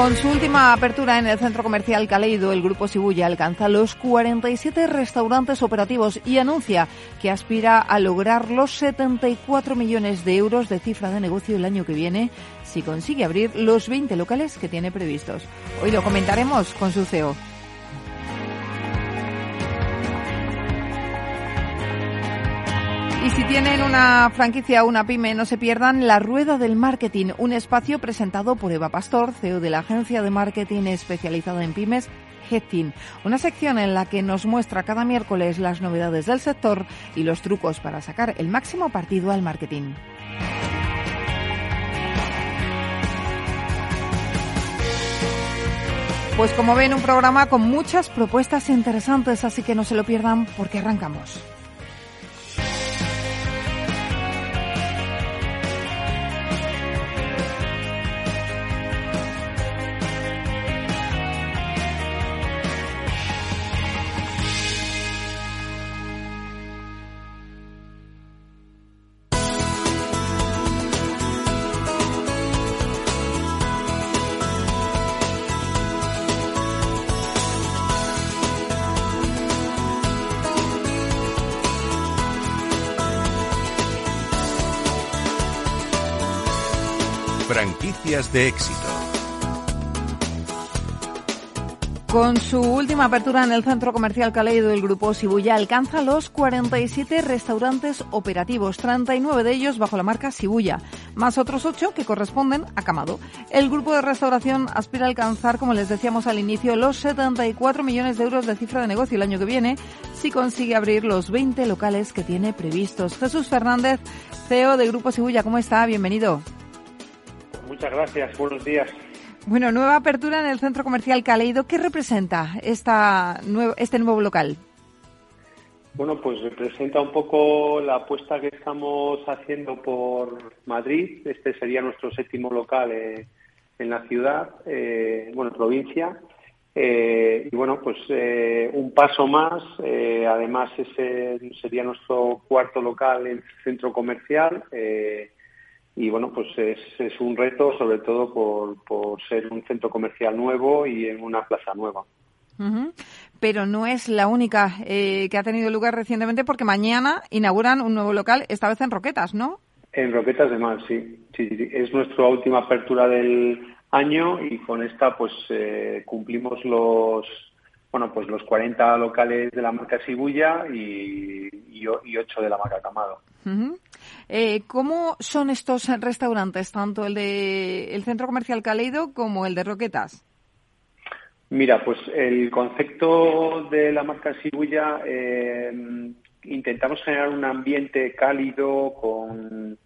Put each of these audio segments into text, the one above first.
Con su última apertura en el centro comercial Caleido, el Grupo Sibuya alcanza los 47 restaurantes operativos y anuncia que aspira a lograr los 74 millones de euros de cifra de negocio el año que viene si consigue abrir los 20 locales que tiene previstos. Hoy lo comentaremos con su CEO. Y si tienen una franquicia o una pyme, no se pierdan La Rueda del Marketing, un espacio presentado por Eva Pastor, CEO de la agencia de marketing especializada en pymes, una sección en la que nos muestra cada miércoles las novedades del sector y los trucos para sacar el máximo partido al marketing. Pues como ven, un programa con muchas propuestas interesantes, así que no se lo pierdan porque arrancamos. Franquicias de éxito. Con su última apertura en el centro comercial Caleido, el grupo Sibuya alcanza los 47 restaurantes operativos, 39 de ellos bajo la marca Sibuya, más otros 8 que corresponden a Camado. El grupo de restauración aspira a alcanzar, como les decíamos al inicio, los 74 millones de euros de cifra de negocio el año que viene, si consigue abrir los 20 locales que tiene previstos. Jesús Fernández, CEO de Grupo Sibuya, ¿cómo está? Bienvenido. Muchas gracias, buenos días. Bueno, nueva apertura en el centro comercial Caleido. ¿Qué representa esta este nuevo local? Bueno, pues representa un poco la apuesta que estamos haciendo por Madrid. Este sería nuestro séptimo local eh, en la ciudad, eh, bueno, provincia. Eh, y bueno, pues eh, un paso más. Eh, además, ese sería nuestro cuarto local en centro comercial. Eh, y bueno, pues es, es un reto sobre todo por, por, ser un centro comercial nuevo y en una plaza nueva. Uh -huh. Pero no es la única eh, que ha tenido lugar recientemente porque mañana inauguran un nuevo local, esta vez en Roquetas, ¿no? En Roquetas de Mar, sí. sí, sí. Es nuestra última apertura del año y con esta pues eh, cumplimos los bueno pues los 40 locales de la marca Sibuya y, y, y 8 de la marca Camado. Uh -huh. Eh, ¿Cómo son estos restaurantes, tanto el de el centro comercial Caleido como el de Roquetas? Mira, pues el concepto de la marca Shibuya eh, intentamos generar un ambiente cálido con,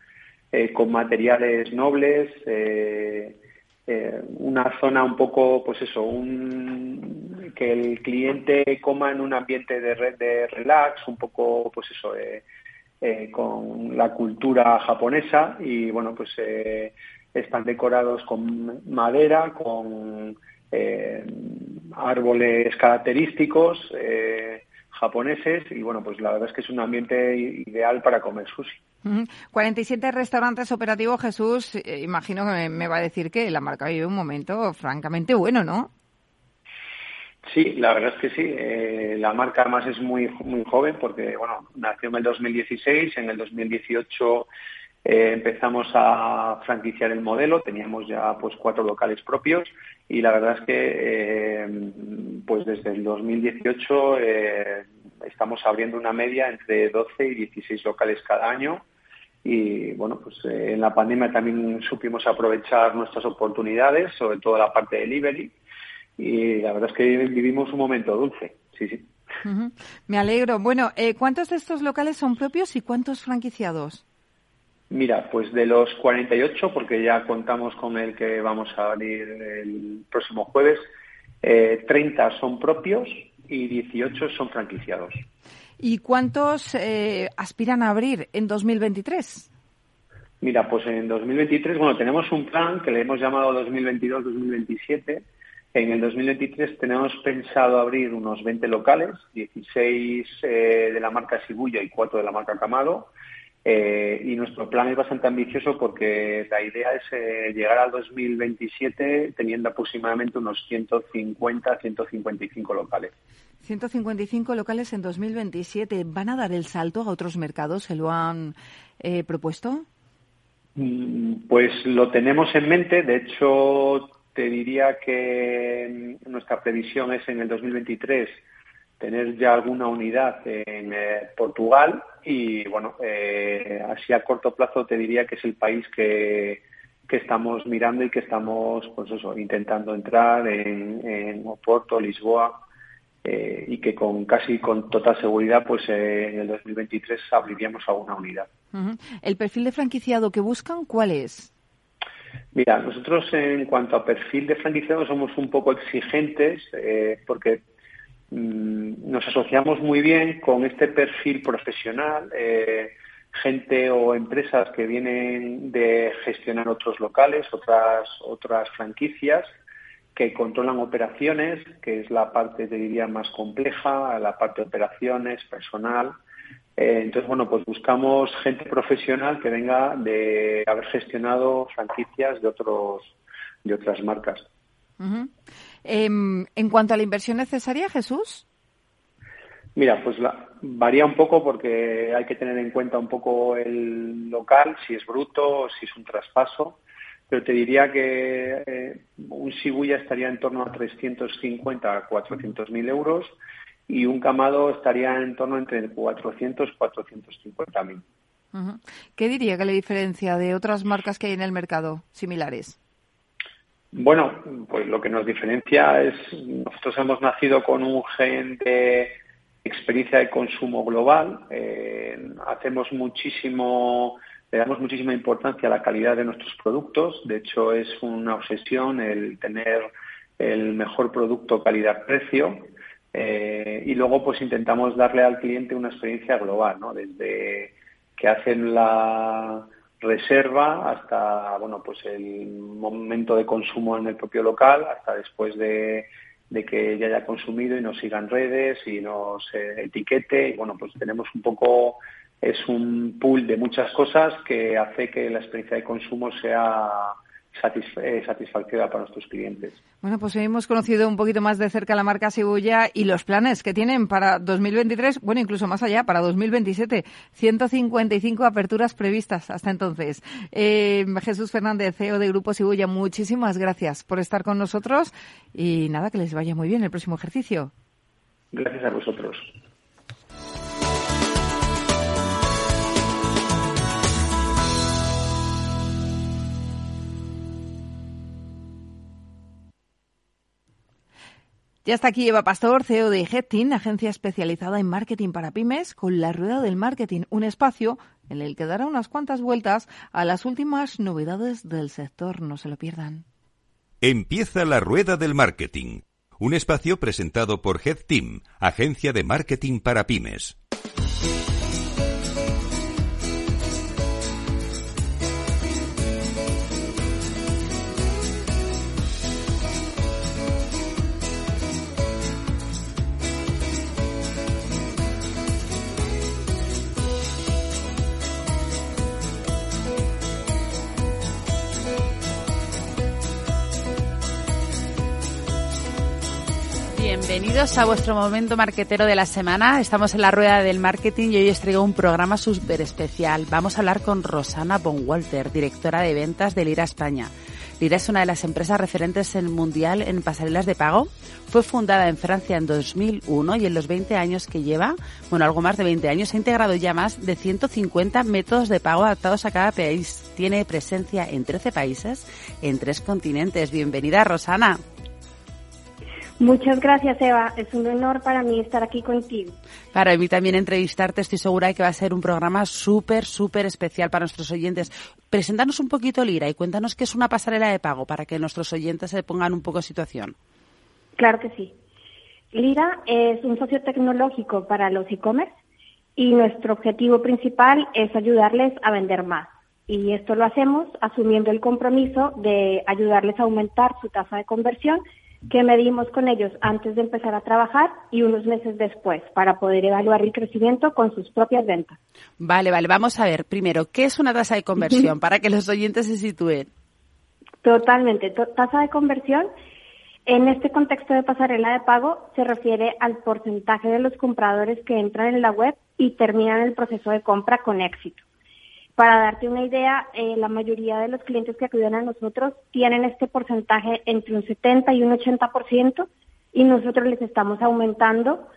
eh, con materiales nobles, eh, una zona un poco, pues eso, un, que el cliente coma en un ambiente de, de relax, un poco, pues eso, eh, con la cultura japonesa y bueno pues eh, están decorados con madera con eh, árboles característicos japoneses y bueno pues la verdad es que es un ambiente ideal para comer sushi. Uh -huh. 47 restaurantes operativos, Jesús. imagino que me va a decir que la marca vive un momento francamente bueno, ¿no? Sí, la verdad es que sí. Eh, la marca además es muy muy joven porque bueno nació en el 2016, en el 2018 eh, empezamos a franquiciar el modelo, teníamos ya pues cuatro locales propios. Y la verdad es que eh, pues desde el 2018 eh, estamos abriendo una media entre 12 y 16 locales cada año. Y bueno pues en la pandemia también supimos aprovechar nuestras oportunidades, sobre todo la parte de delivery y la verdad es que vivimos un momento dulce, sí, sí. Me alegro. Bueno, eh, ¿cuántos de estos locales son propios y cuántos franquiciados? Mira, pues de los 48, porque ya contamos con el que vamos a abrir el próximo jueves, eh, 30 son propios y 18 son franquiciados. ¿Y cuántos eh, aspiran a abrir en 2023? Mira, pues en 2023, bueno, tenemos un plan que le hemos llamado 2022-2027. En el 2023 tenemos pensado abrir unos 20 locales, 16 eh, de la marca Shibuya y 4 de la marca Camado. Eh, y nuestro plan es bastante ambicioso porque la idea es eh, llegar al 2027 teniendo aproximadamente unos 150, 155 locales. 155 locales en 2027. ¿Van a dar el salto a otros mercados? ¿Se lo han propuesto? Mm, pues lo tenemos en mente. De hecho, te diría que mm, nuestra previsión es en el 2023 tener ya alguna unidad en eh, Portugal y bueno, eh, así a corto plazo te diría que es el país que, que estamos mirando y que estamos pues intentando entrar en, en Oporto, Lisboa eh, y que con casi con total seguridad pues en el 2023 abriríamos alguna unidad. ¿El perfil de franquiciado que buscan cuál es? Mira, nosotros en cuanto a perfil de franquiciado somos un poco exigentes porque Mm, nos asociamos muy bien con este perfil profesional, eh, gente o empresas que vienen de gestionar otros locales, otras, otras franquicias, que controlan operaciones, que es la parte, te diría, más compleja, la parte de operaciones, personal. Eh, entonces, bueno, pues buscamos gente profesional que venga de haber gestionado franquicias de otros de otras marcas. Em, en cuanto a la inversión necesaria, Jesús. Mira, pues varía un poco porque hay que tener en cuenta un poco el local, si es bruto, si es un traspaso, pero te diría que eh, un Shibuya estaría en torno a 350 a 400 mil euros y un Camado estaría en torno entre 400 y 450 mil. ¿Qué diría que la diferencia de otras marcas que hay en el mercado similares? Bueno, pues lo que nos diferencia es, nosotros hemos nacido con un gen de experiencia de consumo global, eh, hacemos muchísimo, le damos muchísima importancia a la calidad de nuestros productos, de hecho es una obsesión el tener el mejor producto calidad-precio eh, y luego pues intentamos darle al cliente una experiencia global, ¿no? Desde que hacen la reserva hasta bueno pues el momento de consumo en el propio local hasta después de, que ya haya consumido y nos sigan redes y nos eh, etiquete y bueno pues tenemos un poco es un pool de muchas cosas que hace que la experiencia de consumo sea eh, satisfactoria para nuestros clientes. Bueno, pues hemos conocido un poquito más de cerca la marca Shibuya y los planes que tienen para 2023, bueno, incluso más allá, para 2027. 155 aperturas previstas hasta entonces. Eh, Jesús Fernández, CEO de Grupo Shibuya, muchísimas gracias por estar con nosotros y nada, que les vaya muy bien el próximo ejercicio. Gracias a vosotros. Ya está aquí Eva Pastor, CEO de Headteam, agencia especializada en marketing para pymes, con la Rueda del Marketing, un espacio en el que dará unas cuantas vueltas a las últimas novedades del sector. No se lo pierdan. Empieza la Rueda del Marketing, un espacio presentado por Headteam, agencia de marketing para pymes. Bienvenidos a vuestro momento marquetero de la semana. Estamos en la rueda del marketing y hoy os traigo un programa súper especial. Vamos a hablar con Rosana Bonwalter, directora de ventas de Lira España. Lira es una de las empresas referentes en mundial en pasarelas de pago. Fue fundada en Francia en 2001 y en los 20 años que lleva, bueno, algo más de 20 años, ha integrado ya más de 150 métodos de pago adaptados a cada país. Tiene presencia en 13 países, en tres continentes. Bienvenida, Rosana. Muchas gracias, Eva. Es un honor para mí estar aquí contigo. Para mí también entrevistarte. Estoy segura de que va a ser un programa súper, súper especial para nuestros oyentes. Preséntanos un poquito Lira y cuéntanos qué es una pasarela de pago para que nuestros oyentes se pongan un poco en situación. Claro que sí. Lira es un socio tecnológico para los e-commerce y nuestro objetivo principal es ayudarles a vender más. Y esto lo hacemos asumiendo el compromiso de ayudarles a aumentar su tasa de conversión que medimos con ellos antes de empezar a trabajar y unos meses después para poder evaluar el crecimiento con sus propias ventas. Vale, vale. Vamos a ver primero, ¿qué es una tasa de conversión para que los oyentes se sitúen? Totalmente. tasa de conversión en este contexto de pasarela de pago se refiere al porcentaje de los compradores que entran en la web y terminan el proceso de compra con éxito. Para darte una idea, eh, la mayoría de los clientes que acuden a nosotros tienen este porcentaje entre un 70 y un 80% y nosotros les estamos aumentando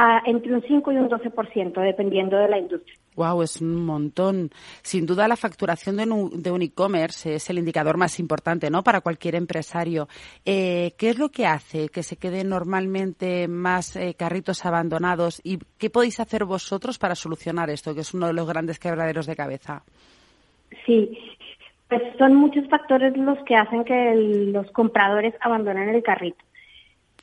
a entre un 5 y un 12%, dependiendo de la industria. Wow, es un montón. Sin duda, la facturación de un, e-commerce es el indicador más importante, ¿no? Para cualquier empresario. Eh, ¿Qué es lo que hace que se queden normalmente más eh, carritos abandonados y qué podéis hacer vosotros para solucionar esto, que es uno de los grandes quebraderos de cabeza? Sí, pues son muchos factores los que hacen que los compradores abandonen el carrito.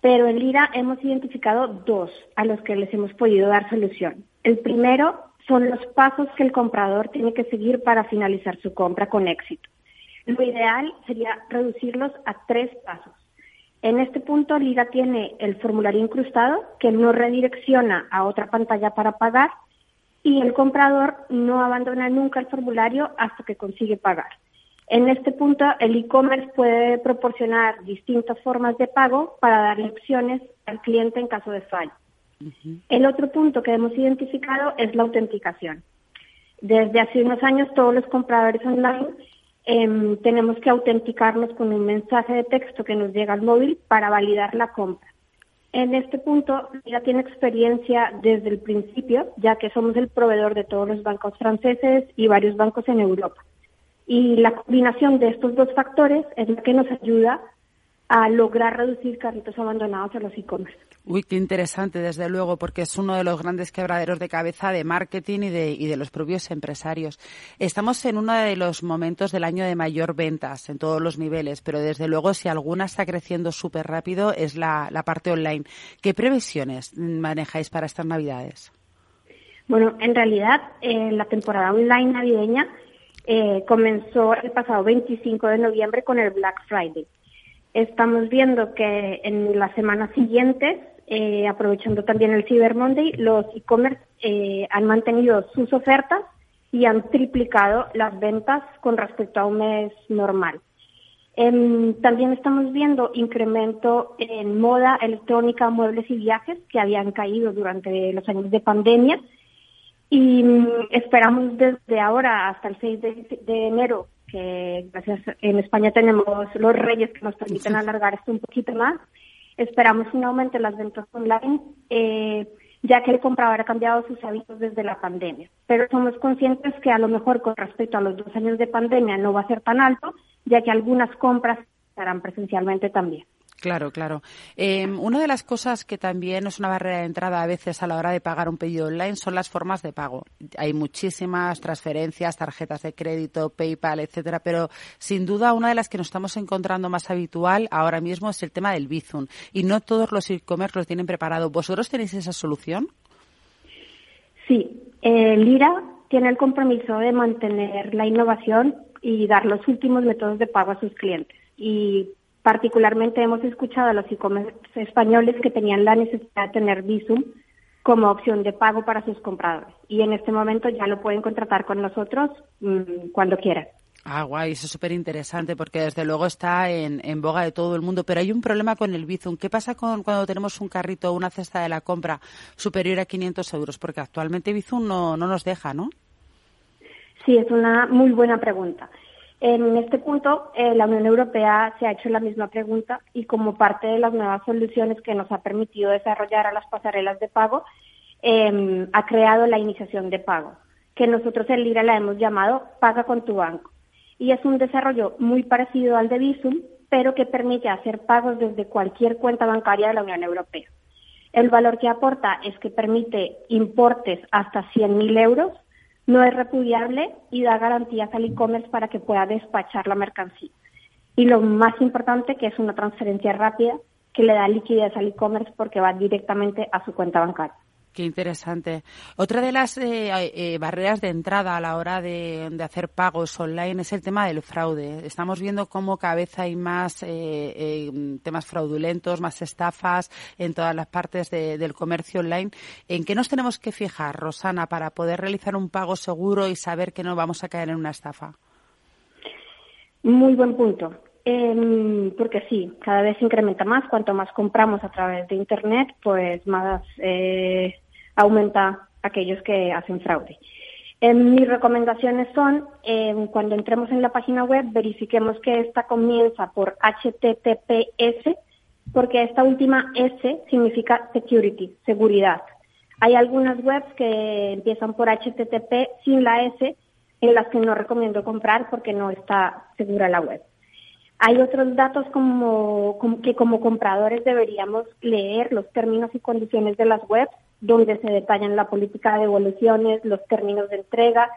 Pero en Lira hemos identificado dos a los que les hemos podido dar solución. El primero son los pasos que el comprador tiene que seguir para finalizar su compra con éxito. Lo ideal sería reducirlos a tres pasos. En este punto, Lira tiene el formulario incrustado que no redirecciona a otra pantalla para pagar y el comprador no abandona nunca el formulario hasta que consigue pagar. En este punto, el e-commerce puede proporcionar distintas formas de pago para darle opciones al cliente en caso de fallo. El otro punto que hemos identificado es la autenticación. Desde hace unos años todos los compradores online em, tenemos que autenticarnos con un mensaje de texto que nos llega al móvil para validar la compra. En este punto ya tiene experiencia desde el principio, ya que somos el proveedor de todos los bancos franceses y varios bancos en Europa. Y la combinación de estos dos factores es la que nos ayuda a lograr reducir carritos abandonados en los e-commerce. Uy, qué interesante, desde luego, porque es uno de los grandes quebraderos de cabeza de marketing y de, y de los propios empresarios. Estamos en uno de los momentos del año de mayor ventas en todos los niveles, pero desde luego si alguna está creciendo súper rápido es la, parte online. ¿Qué previsiones manejáis para estas Navidades? Bueno, en realidad eh, la temporada online navideña eh, comenzó el pasado 25 de noviembre con el Black Friday. Estamos viendo que en las semanas siguientes, eh, aprovechando también el Cyber Monday, los e-commerce eh, han mantenido sus ofertas y han triplicado las ventas con respecto a un mes normal. Em, también estamos viendo incremento en moda, electrónica, muebles y viajes que habían caído durante los años de pandemia y mm, esperamos desde ahora hasta el 6 de enero que gracias en España tenemos los reyes que nos permiten alargar esto un poquito más. Esperamos un aumento en las ventas online, eh, ya que el comprador ha cambiado sus hábitos desde la pandemia. Pero somos conscientes que a lo mejor con respecto a los dos años de pandemia no va a ser tan alto, ya que algunas compras serán presencialmente también. Claro, claro. Em, una de las cosas que también es una barrera de entrada a veces a la hora de pagar un pedido online son las formas de pago. Hay muchísimas transferencias, tarjetas de crédito, PayPal, etcétera, pero sin duda una de las que nos estamos encontrando más habitual ahora mismo es el tema del Bizum y no todos los e-commerce lo tienen preparado. ¿Vosotros tenéis esa solución? Sí, eh, Lira tiene el compromiso de mantener la innovación y dar los últimos métodos de pago a sus clientes. Y Particularmente hemos escuchado a los e-commerce españoles que tenían la necesidad de tener Visum como opción de pago para sus compradores. Y en este momento ya lo pueden contratar con nosotros mm, cuando quieran. Ah, guay, eso es súper interesante porque desde luego está en, boga de todo el mundo. Pero hay un problema con el Bizum. ¿Qué pasa con cuando tenemos un carrito o una cesta de la compra superior a 500 euros? Porque actualmente Bizum no, no nos deja, ¿no? Sí, es una muy buena pregunta. En este punto, eh, la Unión Europea se ha hecho la misma pregunta y como parte de las nuevas soluciones que nos ha permitido desarrollar a las pasarelas de pago, em, ha creado la iniciación de pago, que nosotros en Lira la hemos llamado Paga con tu banco. Y es un desarrollo muy parecido al de Visum, pero que permite hacer pagos desde cualquier cuenta bancaria de la Unión Europea. El valor que aporta es que permite importes hasta 100.000 euros, no es repudiable y da garantías al e-commerce para que pueda despachar la mercancía. Y lo más importante, que es una transferencia rápida que le da liquidez al e-commerce porque va directamente a su cuenta bancaria. Qué interesante. Otra de las eh, eh, barreras de entrada a la hora de, hacer pagos online es el tema del fraude. Estamos viendo cómo cada vez hay más eh, temas fraudulentos, más estafas en todas las partes del comercio online. ¿En qué nos tenemos que fijar, Rosana, para poder realizar un pago seguro y saber que no vamos a caer en una estafa? Muy buen punto. Em, porque sí, cada vez se incrementa más. Cuanto más compramos a través de Internet, pues más aumenta aquellos que hacen fraude. mis recomendaciones son, em, cuando entremos en la página web, verifiquemos que esta comienza por HTTPS, porque esta última S significa security, seguridad. Hay algunas webs que empiezan por HTTP sin la S, en las que no recomiendo comprar porque no está segura la web. Hay otros datos como, que como compradores deberíamos leer los términos y condiciones de las webs donde se detallan la política de devoluciones, los términos de entrega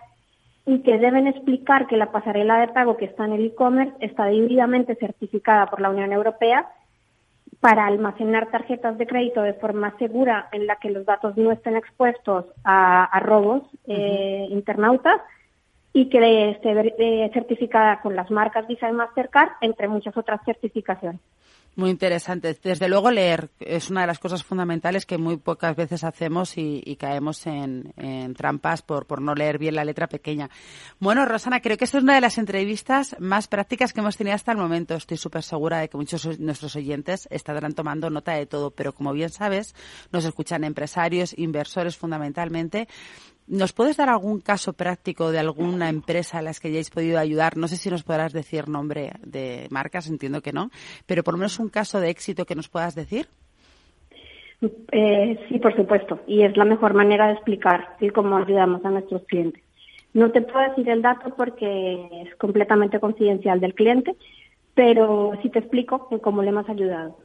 y que deben explicar que la pasarela de pago que está en el e-commerce está debidamente certificada por la Unión Europea para almacenar tarjetas de crédito de forma segura en la que los datos no estén expuestos a, robos eh, internautas y que esté certificada con las marcas Visa y Mastercard, entre muchas otras certificaciones. Muy interesante. Desde luego leer es una de las cosas fundamentales que muy pocas veces hacemos y, caemos en, trampas por, por no leer bien la letra pequeña. Bueno, Rosana, creo que esta es una de las entrevistas más prácticas que hemos tenido hasta el momento. Estoy súper segura de que muchos de nuestros oyentes estarán tomando nota de todo, pero como bien sabes, nos escuchan empresarios, inversores fundamentalmente ¿Nos puedes dar algún caso práctico de alguna empresa a las que hayáis podido ayudar? No sé si nos podrás decir nombre de marcas, entiendo que no, pero por lo menos un caso de éxito que nos puedas decir. Eh, sí, por supuesto, y es la mejor manera de explicar cómo ayudamos a nuestros clientes. No te puedo decir el dato porque es completamente confidencial del cliente, pero sí te explico cómo le hemos ayudado.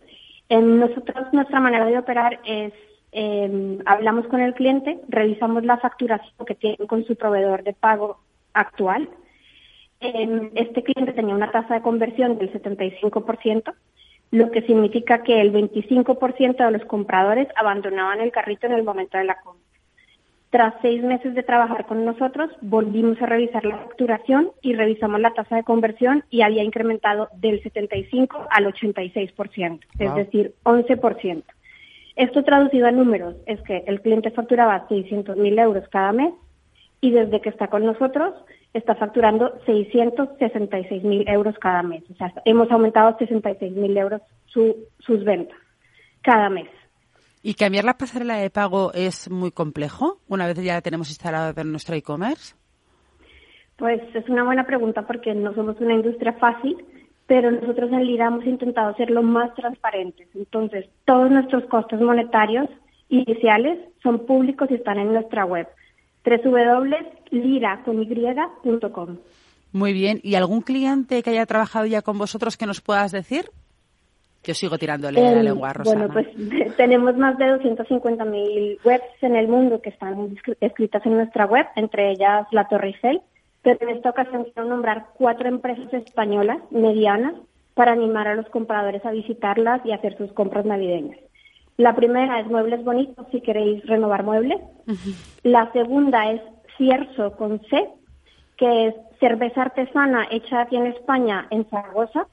En nosotros, nuestra manera de operar es eh, hablamos con el cliente, revisamos la facturación que tiene con su proveedor de pago actual. Eh, este cliente tenía una tasa de conversión del 75%, lo que significa que el 25% de los compradores abandonaban el carrito en el momento de la compra. Tras seis meses de trabajar con nosotros, volvimos a revisar la facturación y revisamos la tasa de conversión y había incrementado del 75 al 86%, es decir, 11%. Esto traducido a números es que el cliente facturaba 600.000 euros cada mes y desde que está con nosotros está facturando 666.000 euros cada mes. O sea, hemos aumentado 66.000 euros sus ventas cada mes. ¿Y cambiar la pasarela de pago es muy complejo una vez ya la tenemos instalada en nuestro e-commerce? Pues es una buena pregunta porque no somos una industria fácil pero nosotros en Lira hemos intentado ser lo más transparentes. Entonces, todos nuestros costos monetarios iniciales son públicos y están en nuestra web www.lira.com. Muy bien. ¿Y algún cliente que haya trabajado ya con vosotros que nos puedas decir? Yo sigo tirándole la em, lengua a Rosana. Bueno, pues tenemos más de 250.000 webs en el mundo que están escritas en nuestra web, entre ellas la Torre Eiffel, pero en esta ocasión quiero nombrar cuatro empresas españolas medianas para animar a los compradores a visitarlas y hacer sus compras navideñas. La primera es Muebles Bonitos, si queréis renovar muebles. La segunda es Cierzo con C, que es cerveza artesana hecha aquí en España, en Zaragoza.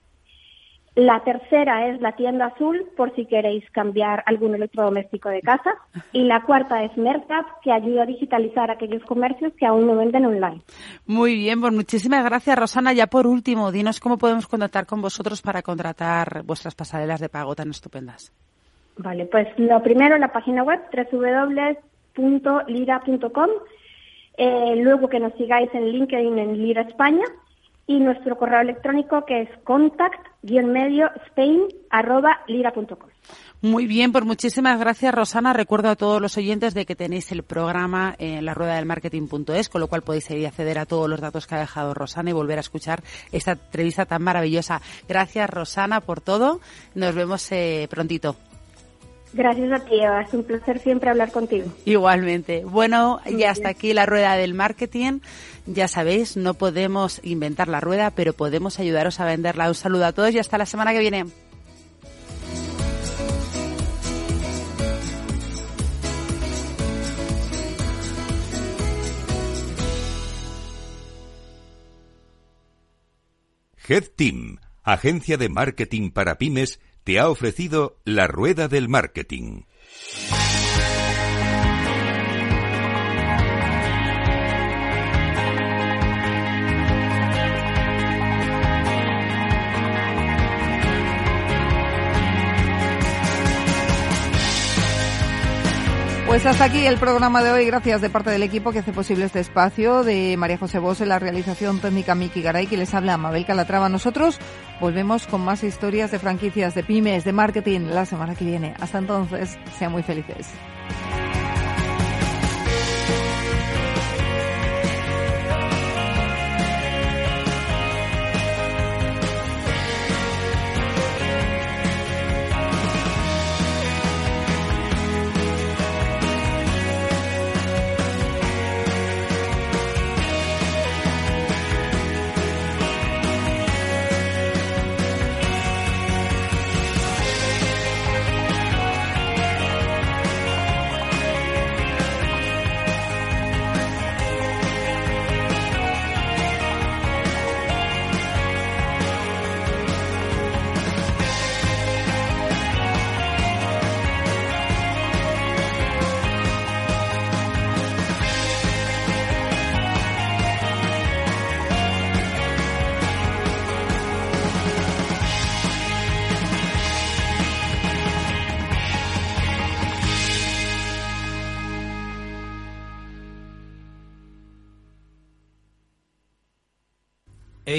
La tercera es la tienda azul, por si queréis cambiar algún electrodoméstico de casa. Y la cuarta es Mercap, que ayuda a digitalizar aquellos comercios que aún no venden online. Muy bien, pues muchísimas gracias, Rosana. Ya por último, dinos cómo podemos contactar con vosotros para contratar vuestras pasarelas de pago tan estupendas. Vale, pues lo primero, la página web www.lira.com. Eh, luego que nos sigáis en LinkedIn en Lira España y nuestro correo electrónico que es contact guion medio spain arroba lira.com. Muy bien, pues muchísimas gracias, Rosana. Recuerdo a todos los oyentes de que tenéis el programa en la rueda del marketing.es, con lo cual podéis ir a acceder a todos los datos que ha dejado Rosana y volver a escuchar esta entrevista tan maravillosa. Gracias, Rosana, por todo. Nos vemos eh, prontito. Gracias a ti, Eva. Es un placer siempre hablar contigo. Igualmente. Bueno, ya hasta aquí la rueda del marketing. Ya sabéis, no podemos inventar la rueda, pero podemos ayudaros a venderla. Un saludo a todos y hasta la semana que viene. Head Team, agencia de marketing para pymes, te ha ofrecido la rueda del marketing. Pues hasta aquí el programa de hoy. Gracias de parte del equipo que hace posible este espacio, de María José Bos en la realización técnica Miki Garay, que les habla Mabel Calatrava. Nosotros volvemos con más historias de franquicias, de pymes, de marketing la semana que viene. Hasta entonces, sean muy felices.